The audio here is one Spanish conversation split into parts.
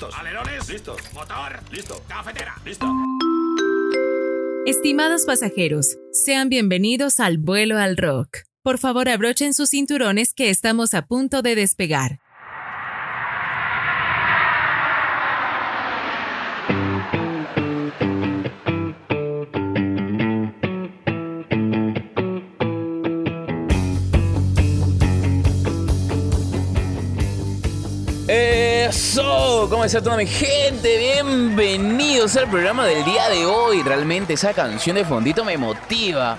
Listos. Alerones. Listos. Motor. Listo. Cafetera. Listo. Estimados pasajeros, sean bienvenidos al vuelo al rock. Por favor, abrochen sus cinturones que estamos a punto de despegar. ¿Cómo está toda mi gente? Bienvenidos al programa del día de hoy. Realmente esa canción de fondito me motiva.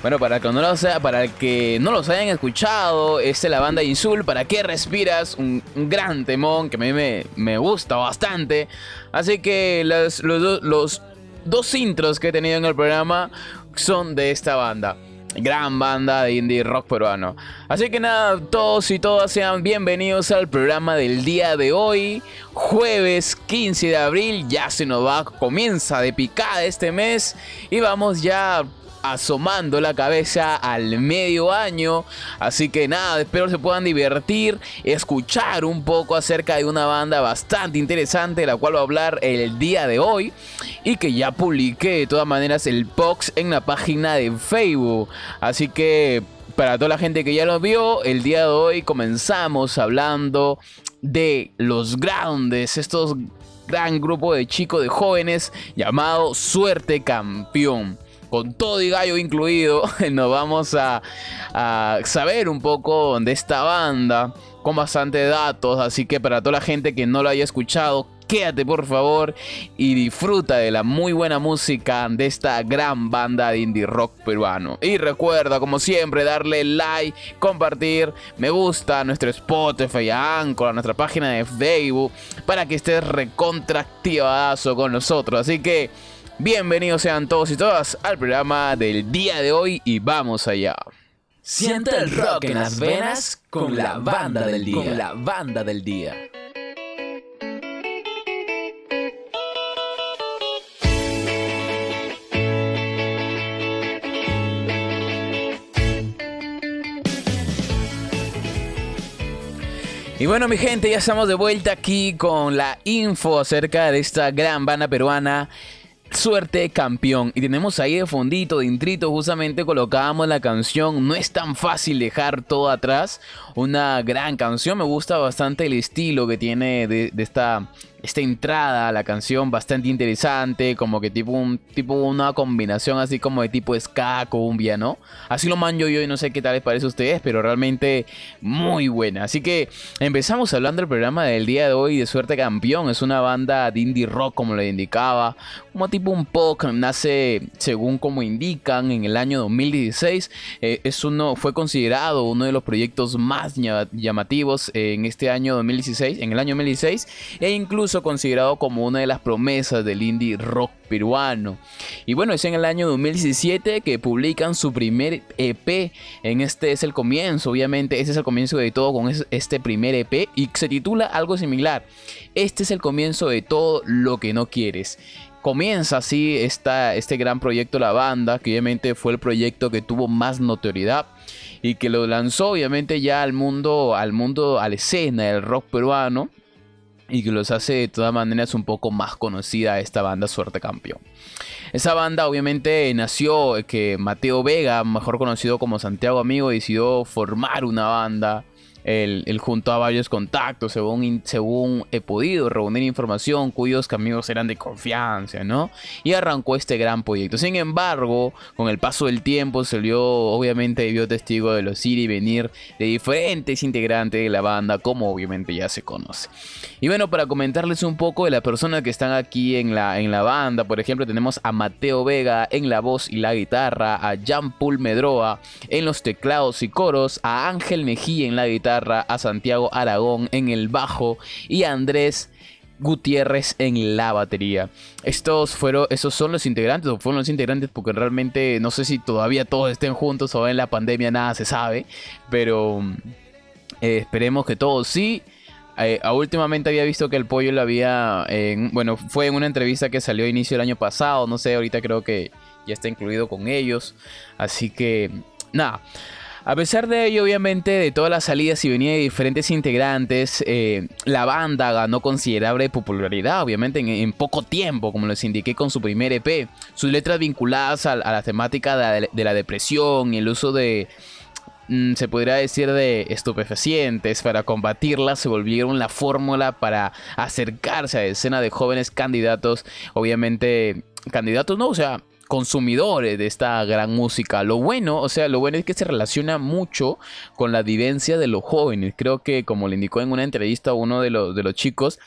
Bueno, para que no lo sea, que no los hayan escuchado, es la banda Insul, ¿Para qué respiras? Un, gran temón que a mí me, gusta bastante. Así que los, los dos intros que he tenido en el programa son de esta banda gran banda de indie rock peruano. Así que nada, todos y todas sean bienvenidos al programa del día de hoy, jueves 15 de abril, ya se nos va, comienza de picada este mes y vamos ya asomando la cabeza al medio año. Así que nada, espero se puedan divertir, escuchar un poco acerca de una banda bastante interesante, de la cual voy a hablar el día de hoy. Y que ya publiqué de todas maneras el box en la página de Facebook. Así que para toda la gente que ya lo vio, el día de hoy comenzamos hablando de los grandes, estos gran grupo de chicos, de jóvenes llamado Suerte Campeón con todo y gallo incluido, nos vamos a, saber un poco de esta banda con bastante datos, así que para toda la gente que no lo haya escuchado, quédate por favor y disfruta de la muy buena música de esta gran banda de indie rock peruano. Y recuerda, como siempre, darle like, compartir, me gusta a nuestro Spotify, a Anchor, a nuestra página de Facebook, para que estés recontractivadazo con nosotros. Así que Bienvenidos sean todos y todas al programa del día de hoy y vamos allá. Siente el rock en las venas con la banda del día. Con la banda del día. Y bueno mi gente, ya estamos de vuelta aquí con la info acerca de esta gran banda peruana Suerte campeón. Y tenemos ahí de fondito, de intrito, justamente colocábamos la canción No es tan fácil dejar todo atrás. Una gran canción, me gusta bastante el estilo que tiene de, de esta esta entrada a la canción bastante interesante, como que tipo, un, tipo una combinación así como de tipo ska, cumbia, ¿no? Así lo manjo yo y no sé qué tal les parece a ustedes, pero realmente muy buena. Así que empezamos hablando del programa del día de hoy de Suerte Campeón. Es una banda de indie rock, como le indicaba, como tipo un pop, nace según como indican en el año 2016. Eh, es fue considerado uno de los proyectos más llamativos en este año 2016, en el año 2016, e incluso considerado como una de las promesas del indie rock peruano. Y bueno, es en el año 2017 que publican su primer EP. En este es el comienzo, obviamente, ese es el comienzo de todo con este primer EP y se titula algo similar. Este es el comienzo de todo lo que no quieres comienza así esta, este gran proyecto La Banda, que obviamente fue el proyecto que tuvo más notoriedad y que lo lanzó obviamente ya al mundo, al mundo, a la escena del rock peruano y que los hace de todas maneras un poco más conocida esta banda Suerte Campeón. Esa banda obviamente nació que Mateo Vega, mejor conocido como Santiago Amigo, decidió formar una banda él, junto a varios contactos, según, según he podido reunir información cuyos caminos eran de confianza, ¿no? Y arrancó este gran proyecto. Sin embargo, con el paso del tiempo se vio, obviamente, vio testigo de los ir y venir de diferentes integrantes de la banda, como obviamente ya se conoce. Y bueno, para comentarles un poco de las personas que están aquí en la, en la banda, por ejemplo, tenemos a Mateo Vega en la voz y la guitarra, a Jean Paul Medroa en los teclados y coros, a Ángel Mejía en la guitarra, a Santiago Aragón en el bajo y a Andrés Gutiérrez en la batería. Estos fueron, esos son los integrantes, o fueron los integrantes, porque realmente no sé si todavía todos estén juntos o en la pandemia nada se sabe, pero eh, esperemos que todos sí. Eh, últimamente había visto que el pollo lo había, bueno, fue en una entrevista que salió a inicio del año pasado, no sé, ahorita creo que ya está incluido con ellos, así que nada. A pesar de ello, obviamente, de todas las salidas y venidas de diferentes integrantes, eh, la banda ganó considerable popularidad, obviamente, en, poco tiempo, como les indiqué con su primer EP. Sus letras vinculadas a, la temática de, la depresión y el uso de, mm, se podría decir, de estupefacientes para combatirla, se volvieron la fórmula para acercarse a la escena de jóvenes candidatos, obviamente, candidatos no, o sea, consumidores de esta gran música. Lo bueno, o sea, lo bueno es que se relaciona mucho con la vivencia de los jóvenes. Creo que, como le indicó en una entrevista uno de los, de los chicos,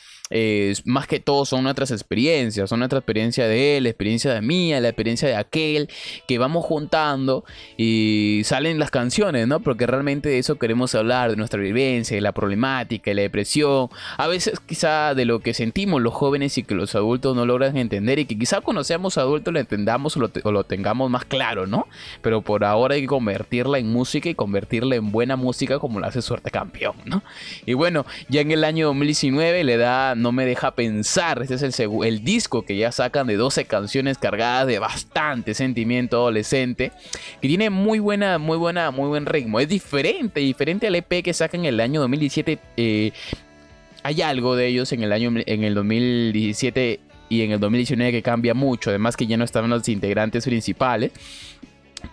más que todo son nuestras experiencias, son nuestra experiencia de él, la experiencia de mía, la experiencia de aquel, que vamos juntando y salen las canciones, ¿no? Porque realmente de eso queremos hablar, de nuestra vivencia, de la problemática, de la depresión, a veces quizá de lo que sentimos los jóvenes y que los adultos no logran entender y que quizá cuando seamos adultos lo entendamos o lo, tengamos más claro, ¿no? Pero por ahora hay que convertirla en música y convertirla en buena música como lo hace Suerte Campeón, ¿no? Y bueno, ya en el año 2019 le da no me deja pensar. Este es el, disco que ya sacan de 12 canciones cargadas de bastante sentimiento adolescente. Que tiene muy buena, muy buena, muy buen ritmo. Es diferente, diferente al EP que sacan el año 2017. Eh, hay algo de ellos en el año en el 2017 y en el 2019 que cambia mucho. Además que ya no estaban los integrantes principales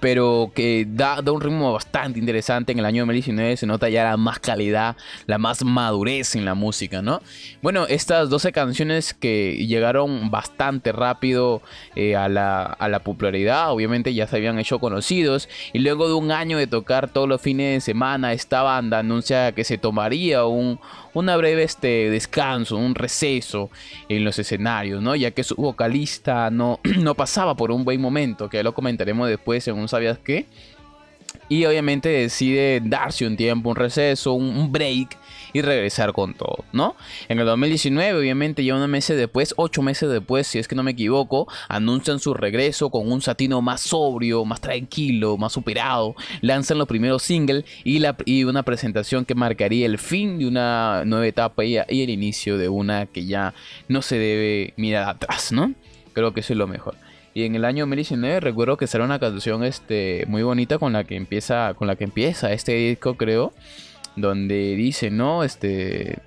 pero que da, un ritmo bastante interesante. En el año 2019 se nota ya la más calidad, la más madurez en la música, ¿no? Bueno, estas 12 canciones que llegaron bastante rápido eh, a, la, a, la, popularidad, obviamente ya se habían hecho conocidos, y luego de un año de tocar todos los fines de semana, esta banda anuncia que se tomaría un, una breve este, descanso, un receso en los escenarios, ¿no? Ya que su vocalista no, no pasaba por un buen momento, que lo comentaremos después en un sabías qué. Y obviamente decide darse un tiempo, un receso, un break y regresar con todo, ¿no? En el 2019, obviamente, ya unos meses después, ocho meses después, si es que no me equivoco, anuncian su regreso con un satino más sobrio, más tranquilo, más superado. Lanzan los primeros singles y, la, y una presentación que marcaría el fin de una nueva etapa y, el inicio de una que ya no se debe mirar atrás, ¿no? Creo que eso es lo mejor. Y en el año 2019 recuerdo que será una canción este, muy bonita con la que empieza, con la que empieza este disco, creo donde dice, no, este,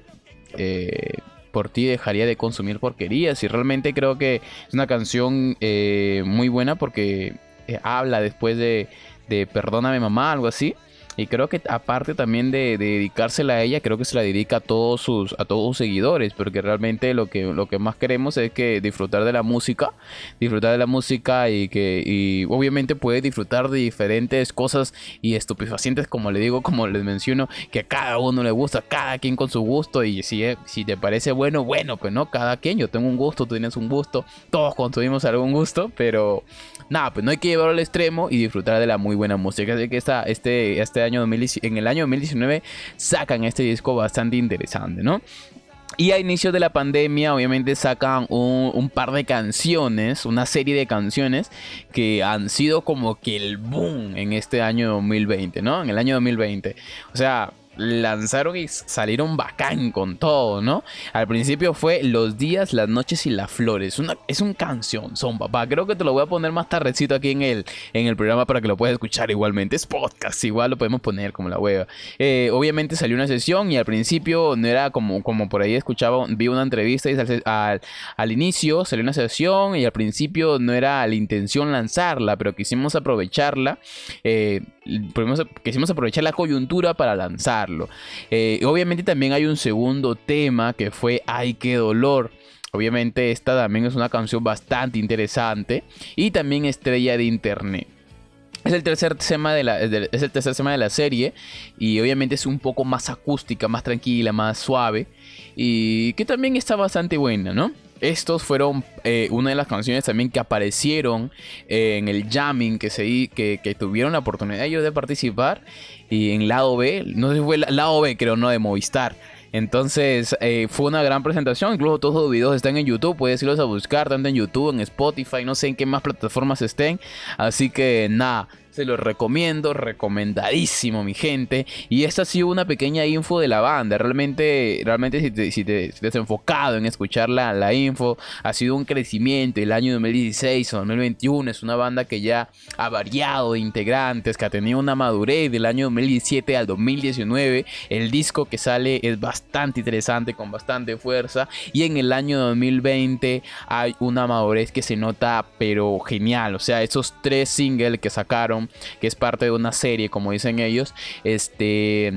eh, por ti dejaría de consumir porquerías. Y realmente creo que es una canción eh, muy buena porque eh, habla después de, de Perdóname mamá, algo así. Y creo que aparte también de, dedicársela a ella, creo que se la dedica a todos sus, a todos sus seguidores, porque realmente lo que, lo que más queremos es que disfrutar de la música, disfrutar de la música y que y obviamente puede disfrutar de diferentes cosas y estupefacientes, como le digo, como les menciono, que a cada uno le gusta, cada quien con su gusto, y si, si te parece bueno, bueno, pues no, cada quien, yo tengo un gusto, tú tienes un gusto, todos construimos algún gusto, pero nada, pues no hay que llevarlo al extremo y disfrutar de la muy buena música. Así que esta, este, este año en el año 2019 sacan este disco bastante interesante, ¿no? Y a inicio de la pandemia, obviamente sacan un, par de canciones, una serie de canciones que han sido como que el boom en este año 2020, ¿no? En el año 2020. O sea, lanzaron y salieron bacán con todo, ¿no? Al principio fue Los días, las noches y las flores. Una, es un canción, son papá. Creo que te lo voy a poner más tardecito aquí en el, en el programa para que lo puedas escuchar igualmente. Es podcast, igual lo podemos poner como la hueva. Eh, obviamente salió una sesión y al principio no era como, como por ahí escuchaba, vi una entrevista y al, al inicio salió una sesión y al principio no era la intención lanzarla, pero quisimos aprovecharla. Eh, quisimos aprovechar la coyuntura para lanzarlo. Eh, obviamente también hay un segundo tema que fue Ay, qué dolor. Obviamente esta también es una canción bastante interesante y también estrella de internet. Es el tercer tema de la, es el tercer tema de la serie y obviamente es un poco más acústica, más tranquila, más suave y que también está bastante buena, ¿no? Estos fueron eh, una de las canciones también que aparecieron eh, en el jamming que, se, que, que, tuvieron la oportunidad ellos de participar. Y en lado B, no sé si fue lado B, creo, no de Movistar. Entonces eh, fue una gran presentación. Incluso todos los videos están en YouTube. Puedes irlos a buscar tanto en YouTube, en Spotify, no sé en qué más plataformas estén. Así que nada, Se los recomiendo, recomendadísimo, mi gente. Y esta ha sido una pequeña info de la banda. Realmente, realmente si te, si has enfocado en escuchar la, la, info, ha sido un crecimiento. El año 2016 o 2021 es una banda que ya ha variado de integrantes, que ha tenido una madurez del año 2017 al 2019. El disco que sale es bastante interesante, con bastante fuerza. Y en el año 2020 hay una madurez que se nota, pero genial. O sea, esos tres singles que sacaron que es parte de una serie, como dicen ellos, este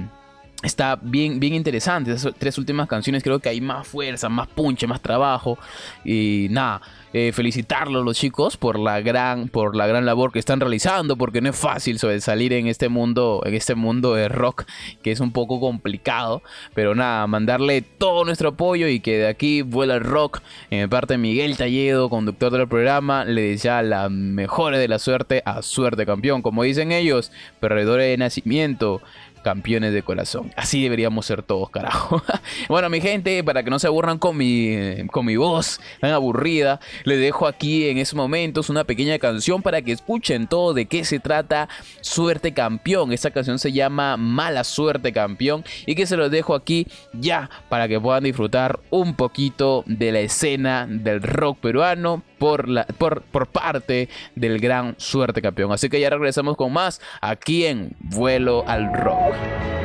está bien, bien interesante. Esas tres últimas canciones creo que hay más fuerza, más punche, más trabajo. Y nada, eh, felicitarlos los chicos por la gran por la gran labor que están realizando porque no es fácil salir en este mundo en este mundo de rock que es un poco complicado pero nada mandarle todo nuestro apoyo y que de aquí vuela el rock en parte de Miguel Talledo conductor del programa le desea la mejor de la suerte a suerte campeón como dicen ellos perdedores de nacimiento campeones de corazón. Así deberíamos ser todos, carajo. bueno, mi gente, para que no se aburran con mi, con mi voz tan aburrida, les dejo aquí en estos momentos una pequeña canción para que escuchen todo de qué se trata Suerte Campeón. Esta canción se llama Mala Suerte Campeón y que se los dejo aquí ya para que puedan disfrutar un poquito de la escena del rock peruano por, la, por, por parte del gran Suerte Campeón. Así que ya regresamos con más aquí en Vuelo al Rock. No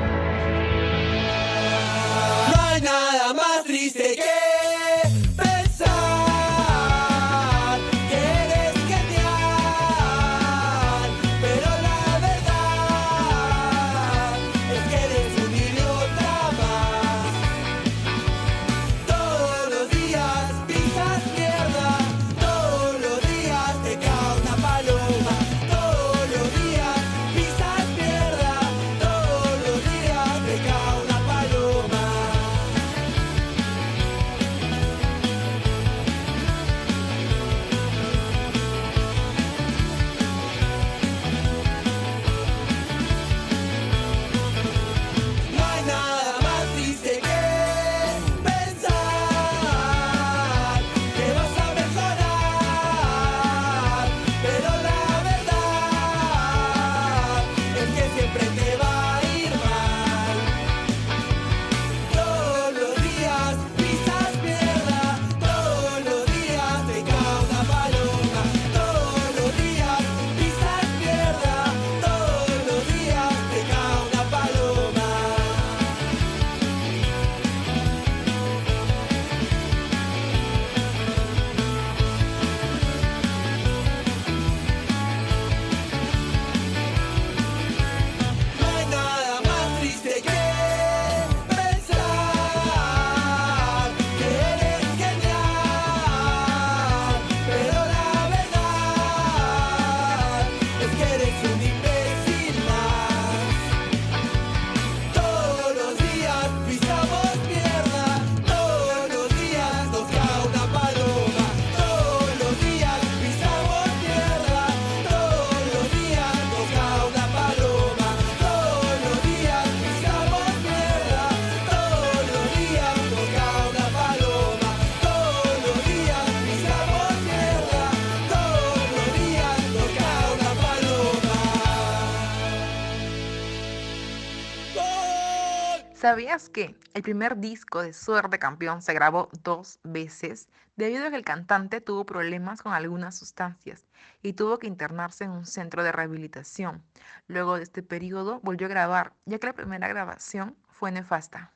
el primer disco de Suerte Campeón se grabó dos veces debido a que el cantante tuvo problemas con algunas sustancias y tuvo que internarse en un centro de rehabilitación? Luego de este periodo volvió a grabar, ya que la primera grabación fue nefasta.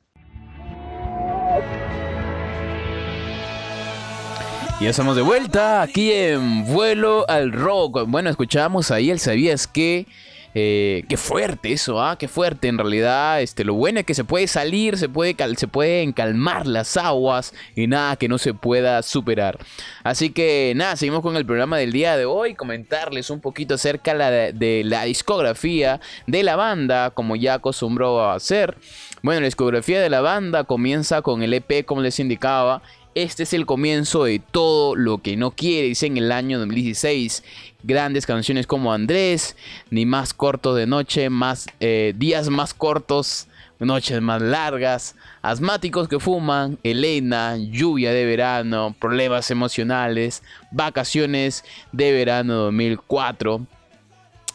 Ya estamos de vuelta aquí en Vuelo al Rock. Bueno, escuchábamos ahí el Sabías que eh, qué fuerte eso, ¿ah? Qué fuerte. En realidad, este, lo bueno es que se puede salir, se, puede se pueden calmar las aguas y nada que no se pueda superar. Así que nada, seguimos con el programa del día de hoy. Comentarles un poquito acerca de, la discografía de la banda, como ya acostumbró a hacer. Bueno, la discografía de la banda comienza con el EP, como les indicaba, este es el comienzo de todo lo que no quiere, dice en el año 2016. Grandes canciones como Andrés, Ni más corto de noche, más eh, días más cortos, noches más largas, asmáticos que fuman, Elena, lluvia de verano, problemas emocionales, vacaciones de verano 2004.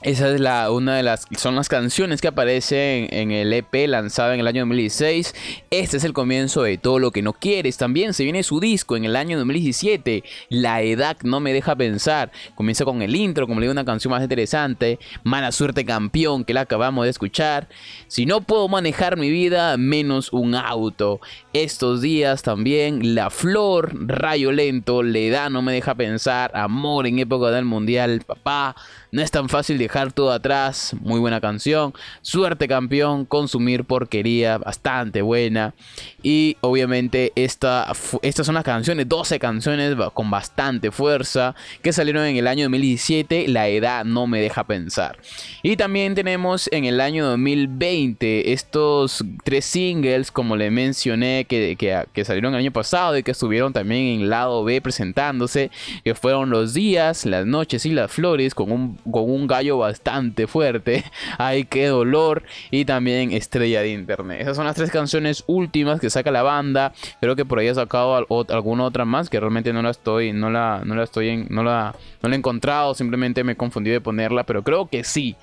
Esa es la, una de las, son las canciones que aparecen en el EP lanzado en el año 2016. Este es el comienzo de todo lo que no quieres. También se viene su disco en el año 2017. La edad no me deja pensar. Comienza con el intro, como le digo, una canción más interesante. Mala suerte campeón, que la acabamos de escuchar. Si no puedo manejar mi vida, menos un auto. Estos días también, La Flor, Rayo Lento, La edad no me deja pensar. Amor en época del mundial, papá. No es tan fácil dejar todo atrás. Muy buena canción. Suerte campeón. Consumir porquería. Bastante buena. Y obviamente esta, estas son las canciones. 12 canciones con bastante fuerza. Que salieron en el año 2017. La edad no me deja pensar. Y también tenemos en el año 2020 estos tres singles. Como le mencioné. Que, que, salieron el año pasado. Y que estuvieron también en lado B presentándose. Que fueron los días, las noches y las flores. Con un con un gallo bastante fuerte. Ay, qué dolor. Y también Estrella de Internet. Esas son las tres canciones últimas que saca la banda. Creo que por ahí ha sacado alguna otra más que realmente no la estoy, no la, no la estoy en, no la, no la he encontrado. Simplemente me he confundido de ponerla, pero creo que sí.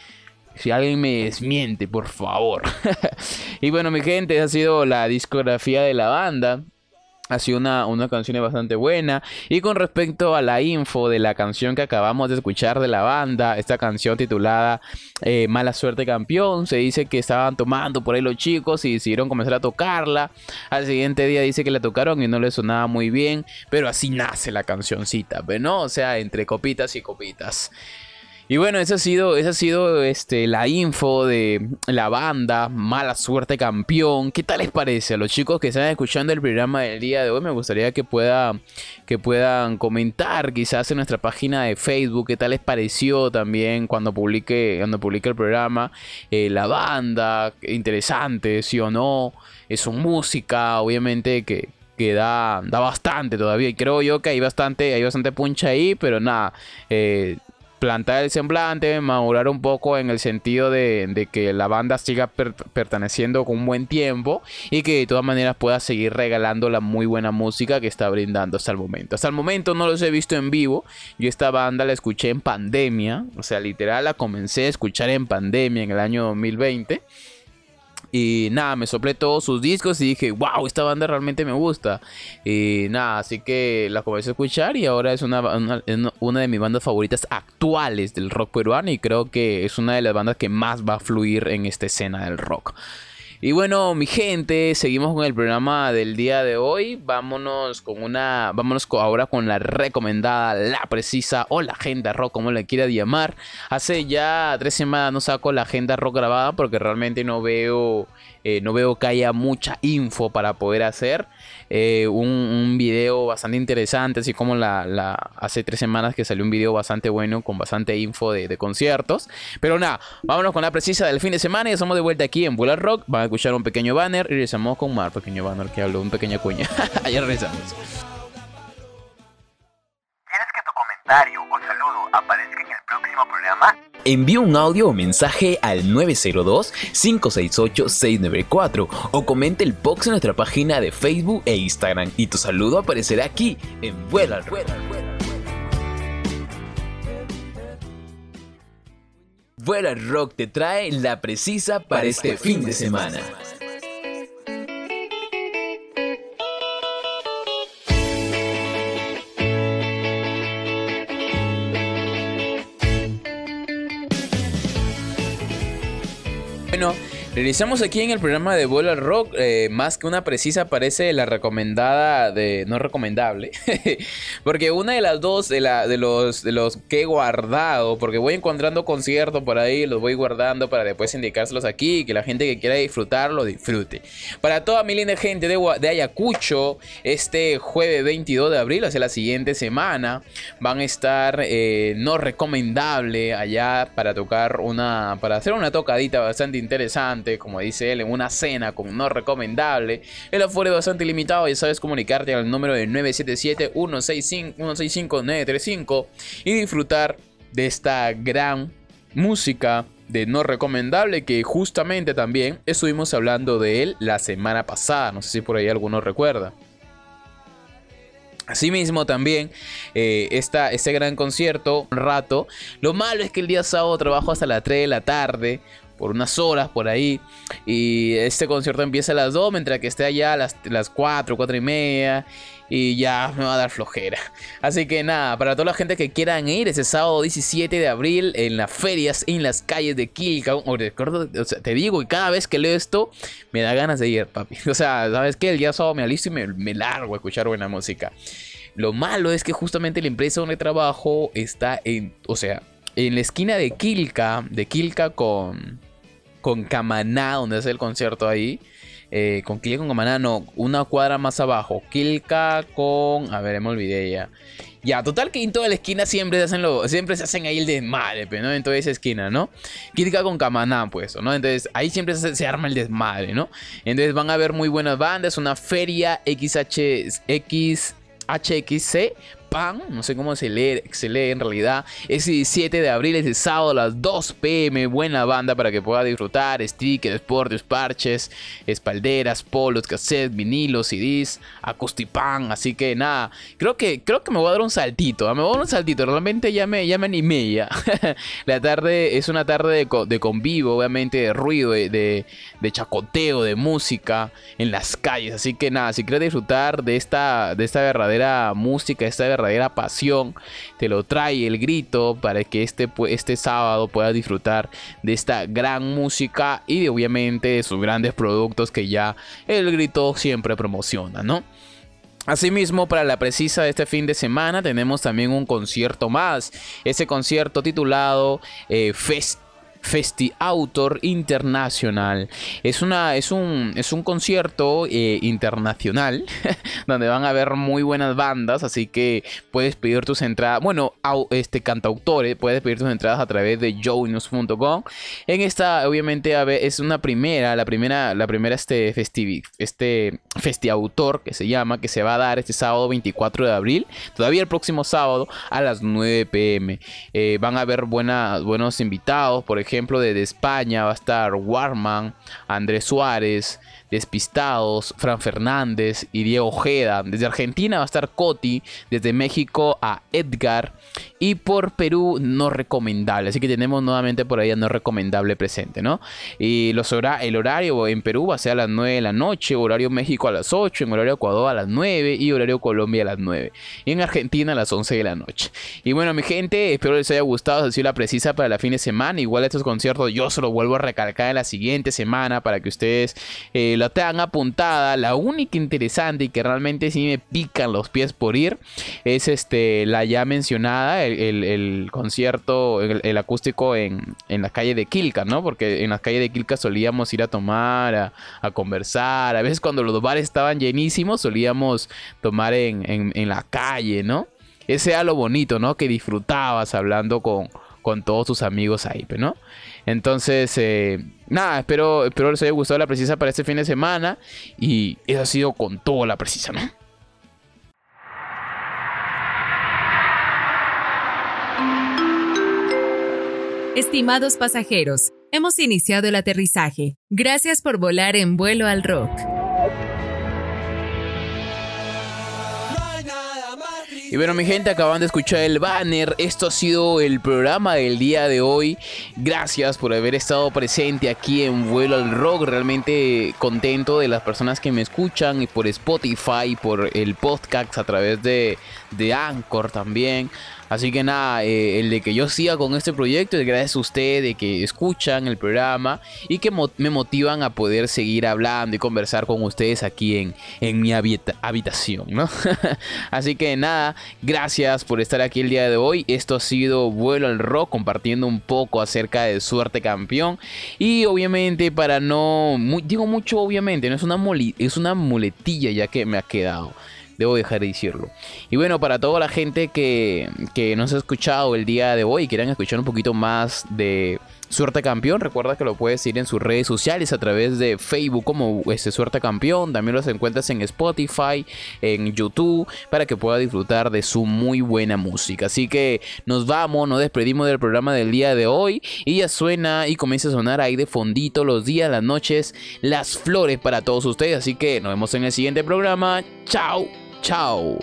Si alguien me desmiente, por favor. y bueno, mi gente, esa ha sido la discografía de la banda ha sido una, una, canción bastante buena. Y con respecto a la info de la canción que acabamos de escuchar de la banda, esta canción titulada eh, Mala Suerte Campeón, se dice que estaban tomando por ahí los chicos y decidieron comenzar a tocarla. Al siguiente día dice que la tocaron y no le sonaba muy bien, pero así nace la cancioncita, ¿no? O sea, entre copitas y copitas. Y bueno, esa ha sido, esa ha sido este, la info de la banda Mala Suerte Campeón. ¿Qué tal les parece a los chicos que están escuchando el programa del día de hoy? Me gustaría que, pueda, que puedan comentar quizás en nuestra página de Facebook qué tal les pareció también cuando publique, cuando publique el programa. Eh, la banda, interesante, sí o no. Es su música, obviamente que, da bastante todavía. Y creo yo que hay bastante, hay bastante puncha ahí, pero nada. Eh, plantar el semblante, madurar un poco en el sentido de, que la banda siga perteneciendo con un buen tiempo y que de todas maneras pueda seguir regalando la muy buena música que está brindando hasta el momento. Hasta el momento no los he visto en vivo, yo esta banda la escuché en pandemia, o sea, literal la comencé a escuchar en pandemia en el año 2020. Y nada, me soplé todos sus discos y dije, wow, esta banda realmente me gusta. Y nada, así que la comencé a escuchar y ahora es una, una, de mis bandas favoritas actuales del rock peruano y creo que es una de las bandas que más va a fluir en esta escena del rock. Y bueno, mi gente, seguimos con el programa del día de hoy. Vámonos con una. Vámonos ahora con la recomendada, la precisa o la agenda rock, como le quiera llamar. Hace ya tres semanas no saco la agenda rock grabada porque realmente no veo. Eh, no veo que haya mucha info para poder hacer. Eh, un, video bastante interesante, así como la, hace tres semanas que salió un video bastante bueno con bastante info de, conciertos. Pero nada, vámonos con la precisa del fin de semana y estamos de vuelta aquí en Buller Rock. Van a escuchar un pequeño banner y regresamos con más pequeño banner que habló, un pequeña cuña. Allá regresamos. ¿Quieres que tu comentario o saludo aparezca en el próximo programa? Envía un audio o mensaje al 902-568-694 o comente el box en nuestra página de Facebook e Instagram y tu saludo aparecerá aquí en Vuela Rueda. Vuela Rock te trae la precisa para este fin de semana. Bueno, Realizamos aquí en el programa de Bola Rock, eh, más que una precisa parece la recomendada de no recomendable, porque una de las dos de, la, de, los, de los que he guardado, porque voy encontrando conciertos por ahí, los voy guardando para después indicárselos aquí que la gente que quiera disfrutarlo disfrute. Para toda mi linda gente de, de Ayacucho, este jueves 22 de abril, hacia la siguiente semana, van a estar eh, no recomendable allá para tocar una, para hacer una tocadita bastante interesante como dice él, en una cena con no recomendable. El aforo es bastante limitado, y sabes comunicarte al número de 977-165-935 y disfrutar de esta gran música de no recomendable que justamente también estuvimos hablando de él la semana pasada. No sé si por ahí alguno recuerda. Asimismo también eh, está este gran concierto un rato. Lo malo es que el día sábado trabajo hasta las 3 de la tarde por unas horas por ahí. Y este concierto empieza a las 2, mientras que esté allá a las, las 4, 4 y media. Y ya me va a dar flojera. Así que nada, para toda la gente que quieran ir ese sábado 17 de abril en las ferias, en las calles de Quilca. O recuerdo, te digo, y cada vez que leo esto, me da ganas de ir, papi. O sea, ¿sabes qué? El día sábado me alisto y me, me largo a escuchar buena música. Lo malo es que justamente la empresa donde trabajo está en, o sea, en la esquina de Quilca, de Quilca con, con Camaná, donde es el concierto ahí. Eh, con Quilca con Camaná, no, una cuadra más abajo. Quilca con. A ver, me olvidé ya. Ya, total que en toda la esquina siempre se hacen, lo, siempre se hacen ahí el desmadre, ¿no? En toda esa esquina, ¿no? Quilca con Camaná, pues, ¿no? Entonces ahí siempre se, arma el desmadre, ¿no? Entonces van a haber muy buenas bandas, una feria XHX HXC PAN, no sé cómo se lee, se lee en realidad. Es el 17 de abril, es sábado a las 2 pm. Buena banda para que pueda disfrutar. Stickers, portes, parches, espalderas, polos, cassettes, vinilos, CDs, acustipan. Así que nada, creo que, creo que me voy a dar un saltito. ¿ah? Me voy a dar un saltito. Realmente ya me, ya me animé ya. La tarde es una tarde de, de convivo, obviamente, de ruido, de, de, de, chacoteo, de música en las calles. Así que nada, si quieres disfrutar de esta, de esta verdadera música, esta verdadera verdadera pasión, te lo trae el grito para que este, este sábado puedas disfrutar de esta gran música y obviamente de sus grandes productos que ya el grito siempre promociona, ¿no? Asimismo, para la precisa de este fin de semana tenemos también un concierto más. Ese concierto titulado eh, Fest Festi Autor Internacional. Es, una, es, un, es un concierto eh, internacional donde van a haber muy buenas bandas, así que puedes pedir tus entradas, bueno, este cantautores, puedes pedir tus entradas a través de joenews.com. En esta, obviamente, es una primera, la primera, la primera este, festi, este Festi Autor que se llama, que se va a dar este sábado 24 de abril, todavía el próximo sábado a las 9 pm. Eh, van a haber buenas, buenos invitados, por ejemplo ejemplo, de, España va a estar Warman, Andrés Suárez, Despistados, Fran Fernández y Diego Ojeda. Desde Argentina va a estar Coti, desde México a Edgar y por Perú no recomendable. Así que tenemos nuevamente por ahí a no recomendable presente, ¿no? Y los el horario en Perú va a ser a las 9 de la noche, horario México a las 8, en horario Ecuador a las 9 y horario Colombia a las 9. Y en Argentina a las 11 de la noche. Y bueno, mi gente, espero les haya gustado. Así la precisa para la fin de semana. Igual estos conciertos yo se los vuelvo a recalcar en la siguiente semana para que ustedes eh, tengan apuntada. La única interesante y que realmente sí me pican los pies por ir es este la ya mencionada, el, concierto, el, acústico en, en, la calle de Quilca, ¿no? Porque en la calle de Quilca solíamos ir a tomar, a, conversar. A veces cuando los bares estaban llenísimos solíamos tomar en, en la calle, ¿no? Ese era lo bonito, ¿no? Que disfrutabas hablando con, con todos tus amigos ahí, ¿no? Entonces, eh, nada, espero, espero les haya gustado la precisa para este fin de semana. Y eso ha sido con todo la precisa, ¿no? Estimados pasajeros, hemos iniciado el aterrizaje. Gracias por volar en vuelo al rock. Y bueno, mi gente, acaban de escuchar el banner. Esto ha sido el programa del día de hoy. Gracias por haber estado presente aquí en Vuelo al Rock. Realmente contento de las personas que me escuchan y por Spotify, por el podcast a través de, de Anchor también. Así que nada, eh, el de que yo siga con este proyecto es gracias a ustedes de que escuchan el programa y que me motivan a poder seguir hablando y conversar con ustedes aquí en, en mi habitación, ¿no? Así que nada, gracias por estar aquí el día de hoy. Esto ha sido Vuelo al Rock, compartiendo un poco acerca de Suerte Campeón. Y obviamente para no, digo mucho obviamente, no es una, es una muletilla ya que me ha quedado debo dejar de decirlo. Y bueno, para toda la gente que, que nos ha escuchado el día de hoy y quieran escuchar un poquito más de Suerte Campeón, recuerda que lo puedes ir en sus redes sociales a través de Facebook como este Suerte Campeón, también los encuentras en Spotify, en YouTube, para que puedas disfrutar de su muy buena música. Así que nos vamos, nos despedimos del programa del día de hoy y ya suena y comienza a sonar ahí de fondito los días, las noches, las flores para todos ustedes. Así que nos vemos en el siguiente programa. Chao, chao.